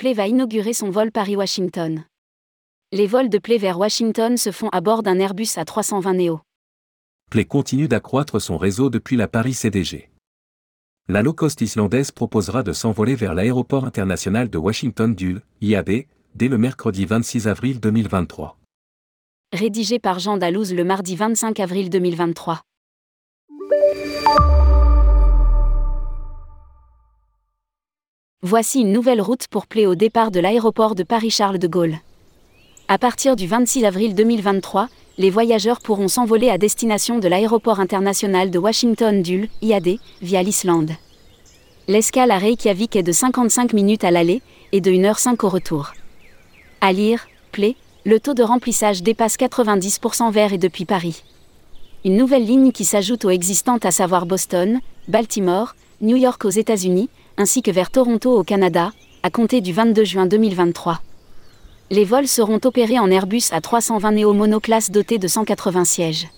Play va inaugurer son vol Paris-Washington. Les vols de Play vers Washington se font à bord d'un Airbus A320 Neo. Play continue d'accroître son réseau depuis la Paris CDG. La low-cost islandaise proposera de s'envoler vers l'aéroport international de Washington Dulles, IAD, dès le mercredi 26 avril 2023. Rédigé par Jean Dalouse le mardi 25 avril 2023. Voici une nouvelle route pour Play au départ de l'aéroport de Paris-Charles de Gaulle. À partir du 26 avril 2023, les voyageurs pourront s'envoler à destination de l'aéroport international de Washington-Dulles, IAD, via l'Islande. L'escale à Reykjavik est de 55 minutes à l'aller et de 1h05 au retour. À lire, Play, le taux de remplissage dépasse 90% vers et depuis Paris. Une nouvelle ligne qui s'ajoute aux existantes à savoir Boston, Baltimore, New York aux États-Unis, ainsi que vers Toronto au Canada, à compter du 22 juin 2023. Les vols seront opérés en Airbus A320 Neo monoclasse doté de 180 sièges.